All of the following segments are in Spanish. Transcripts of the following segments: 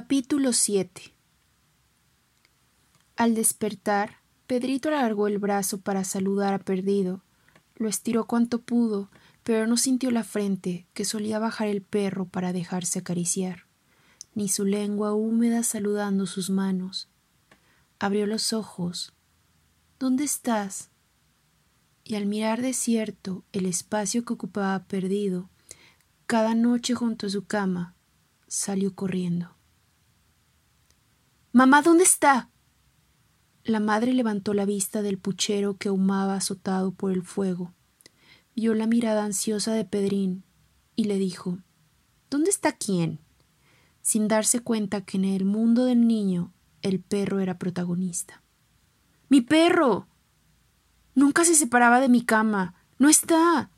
Capítulo 7 Al despertar, Pedrito alargó el brazo para saludar a Perdido. Lo estiró cuanto pudo, pero no sintió la frente, que solía bajar el perro para dejarse acariciar, ni su lengua húmeda saludando sus manos. Abrió los ojos. ¿Dónde estás? Y al mirar desierto el espacio que ocupaba Perdido, cada noche junto a su cama, salió corriendo. Mamá, ¿dónde está? La madre levantó la vista del puchero que humaba azotado por el fuego. Vio la mirada ansiosa de Pedrín y le dijo ¿Dónde está quién? sin darse cuenta que en el mundo del niño el perro era protagonista. ¡Mi perro! Nunca se separaba de mi cama. No está.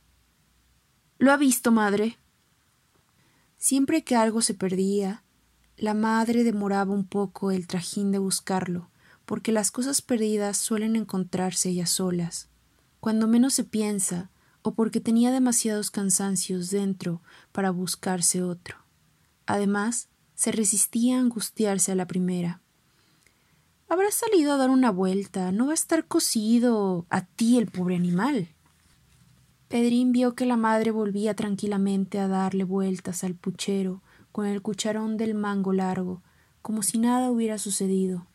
¿Lo ha visto, madre? Siempre que algo se perdía, la madre demoraba un poco el trajín de buscarlo, porque las cosas perdidas suelen encontrarse ellas solas, cuando menos se piensa, o porque tenía demasiados cansancios dentro para buscarse otro. Además, se resistía a angustiarse a la primera. Habrá salido a dar una vuelta, no va a estar cosido a ti el pobre animal. Pedrín vio que la madre volvía tranquilamente a darle vueltas al puchero, con el cucharón del mango largo, como si nada hubiera sucedido.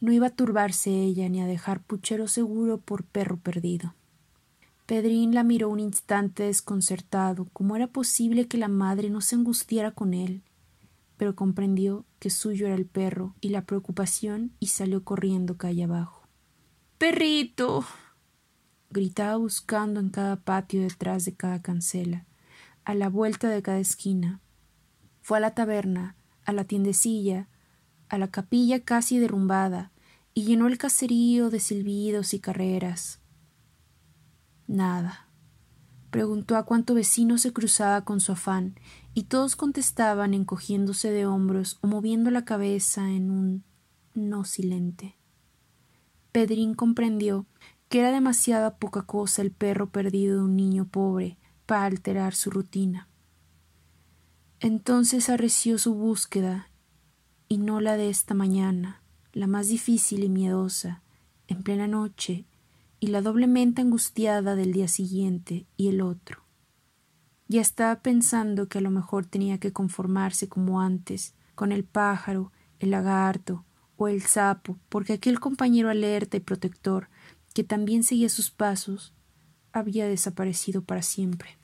No iba a turbarse ella ni a dejar puchero seguro por perro perdido. Pedrín la miró un instante desconcertado, cómo era posible que la madre no se angustiara con él, pero comprendió que suyo era el perro y la preocupación y salió corriendo calle abajo. Perrito. gritaba buscando en cada patio detrás de cada cancela, a la vuelta de cada esquina, fue a la taberna, a la tiendecilla, a la capilla casi derrumbada, y llenó el caserío de silbidos y carreras. Nada. Preguntó a cuánto vecino se cruzaba con su afán, y todos contestaban encogiéndose de hombros o moviendo la cabeza en un no silente. Pedrín comprendió que era demasiada poca cosa el perro perdido de un niño pobre para alterar su rutina. Entonces arreció su búsqueda, y no la de esta mañana, la más difícil y miedosa, en plena noche, y la doblemente angustiada del día siguiente y el otro. Ya estaba pensando que a lo mejor tenía que conformarse como antes, con el pájaro, el lagarto o el sapo, porque aquel compañero alerta y protector, que también seguía sus pasos, había desaparecido para siempre.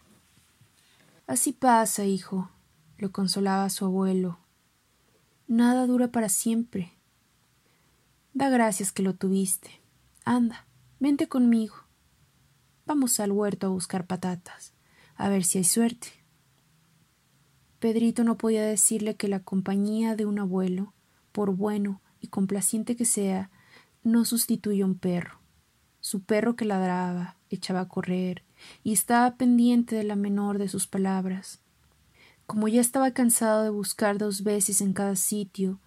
Así pasa, hijo, lo consolaba su abuelo. Nada dura para siempre. Da gracias que lo tuviste. Anda, vente conmigo. Vamos al huerto a buscar patatas, a ver si hay suerte. Pedrito no podía decirle que la compañía de un abuelo, por bueno y complaciente que sea, no sustituye a un perro. Su perro que ladraba, echaba a correr, y estaba pendiente de la menor de sus palabras como ya estaba cansado de buscar dos veces en cada sitio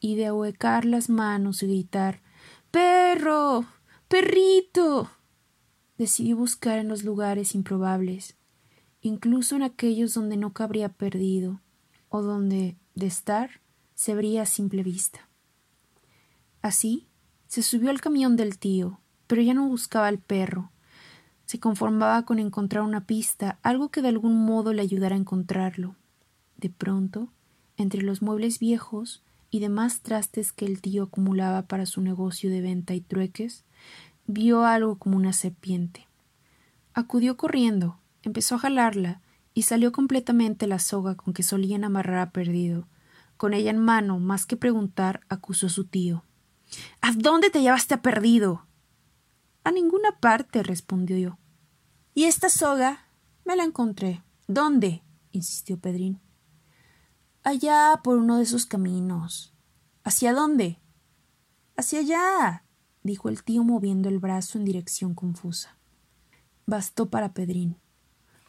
y de ahuecar las manos y gritar Perro. perrito. decidió buscar en los lugares improbables, incluso en aquellos donde no cabría perdido, o donde, de estar, se vería a simple vista. Así, se subió al camión del tío, pero ya no buscaba al perro, se conformaba con encontrar una pista, algo que de algún modo le ayudara a encontrarlo. De pronto, entre los muebles viejos y demás trastes que el tío acumulaba para su negocio de venta y trueques, vio algo como una serpiente. Acudió corriendo, empezó a jalarla y salió completamente la soga con que solían amarrar a perdido. Con ella en mano, más que preguntar, acusó a su tío. ¿A dónde te llevaste a perdido? A ninguna parte, respondió yo. ¿Y esta soga? Me la encontré. ¿Dónde? insistió Pedrín. Allá por uno de esos caminos. ¿Hacia dónde? Hacia allá. dijo el tío moviendo el brazo en dirección confusa. Bastó para Pedrín.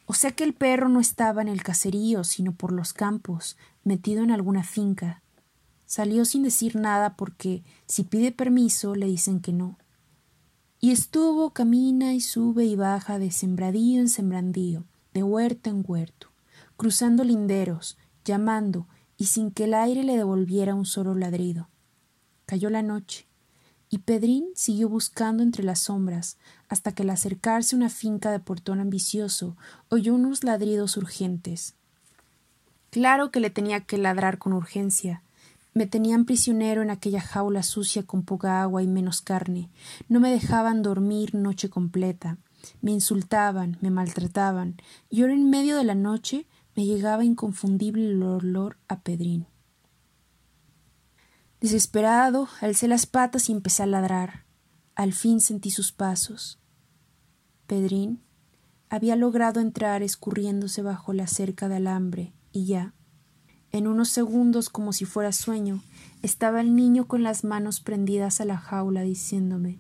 O sea que el perro no estaba en el caserío, sino por los campos, metido en alguna finca. Salió sin decir nada porque si pide permiso le dicen que no y estuvo camina y sube y baja de sembradío en sembradío, de huerto en huerto, cruzando linderos, llamando y sin que el aire le devolviera un solo ladrido. Cayó la noche, y Pedrín siguió buscando entre las sombras, hasta que al acercarse una finca de portón ambicioso oyó unos ladridos urgentes. Claro que le tenía que ladrar con urgencia. Me tenían prisionero en aquella jaula sucia con poca agua y menos carne. No me dejaban dormir noche completa. Me insultaban, me maltrataban, y ahora en medio de la noche me llegaba inconfundible el olor a Pedrín. Desesperado, alcé las patas y empecé a ladrar. Al fin sentí sus pasos. Pedrín había logrado entrar escurriéndose bajo la cerca de alambre, y ya, en unos segundos, como si fuera sueño, estaba el niño con las manos prendidas a la jaula, diciéndome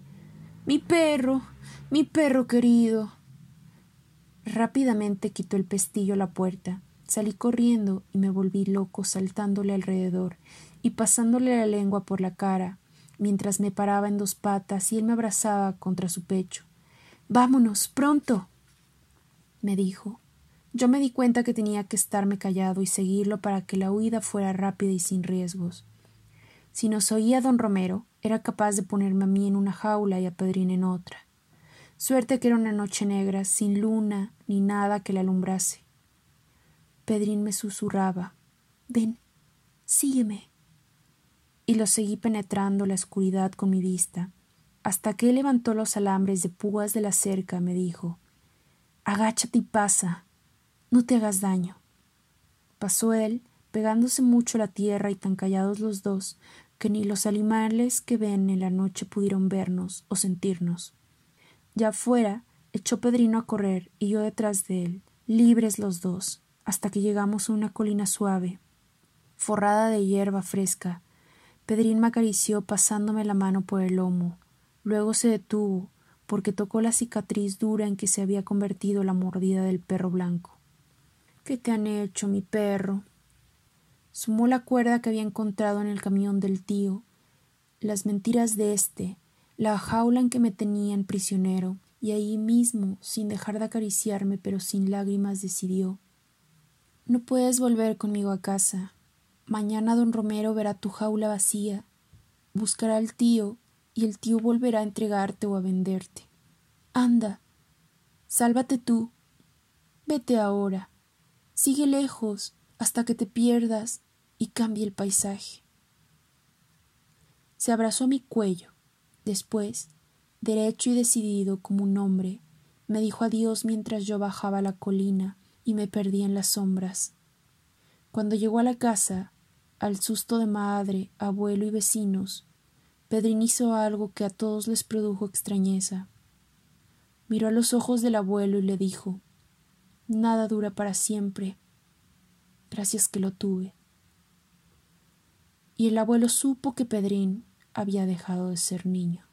Mi perro, mi perro querido. Rápidamente quitó el pestillo a la puerta. Salí corriendo y me volví loco saltándole alrededor y pasándole la lengua por la cara, mientras me paraba en dos patas y él me abrazaba contra su pecho. Vámonos, pronto. me dijo. Yo me di cuenta que tenía que estarme callado y seguirlo para que la huida fuera rápida y sin riesgos. Si nos oía don Romero, era capaz de ponerme a mí en una jaula y a Pedrín en otra. Suerte que era una noche negra, sin luna ni nada que la alumbrase. Pedrín me susurraba Ven, sígueme y lo seguí penetrando la oscuridad con mi vista, hasta que él levantó los alambres de púas de la cerca, me dijo Agáchate y pasa, no te hagas daño. Pasó él, pegándose mucho la tierra y tan callados los dos, que ni los animales que ven en la noche pudieron vernos o sentirnos. Ya afuera, echó Pedrino a correr y yo detrás de él, libres los dos, hasta que llegamos a una colina suave, forrada de hierba fresca, Pedrín me acarició pasándome la mano por el lomo. Luego se detuvo, porque tocó la cicatriz dura en que se había convertido la mordida del perro blanco. ¿Qué te han hecho, mi perro? Sumó la cuerda que había encontrado en el camión del tío, las mentiras de éste, la jaula en que me tenían prisionero, y ahí mismo, sin dejar de acariciarme, pero sin lágrimas, decidió No puedes volver conmigo a casa. Mañana don Romero verá tu jaula vacía, buscará al tío y el tío volverá a entregarte o a venderte. Anda, sálvate tú. Vete ahora. Sigue lejos hasta que te pierdas y cambie el paisaje. Se abrazó mi cuello. Después, derecho y decidido como un hombre, me dijo adiós mientras yo bajaba la colina y me perdí en las sombras. Cuando llegó a la casa, al susto de madre, abuelo y vecinos, Pedrín hizo algo que a todos les produjo extrañeza. Miró a los ojos del abuelo y le dijo Nada dura para siempre. Gracias que lo tuve. Y el abuelo supo que Pedrín había dejado de ser niño.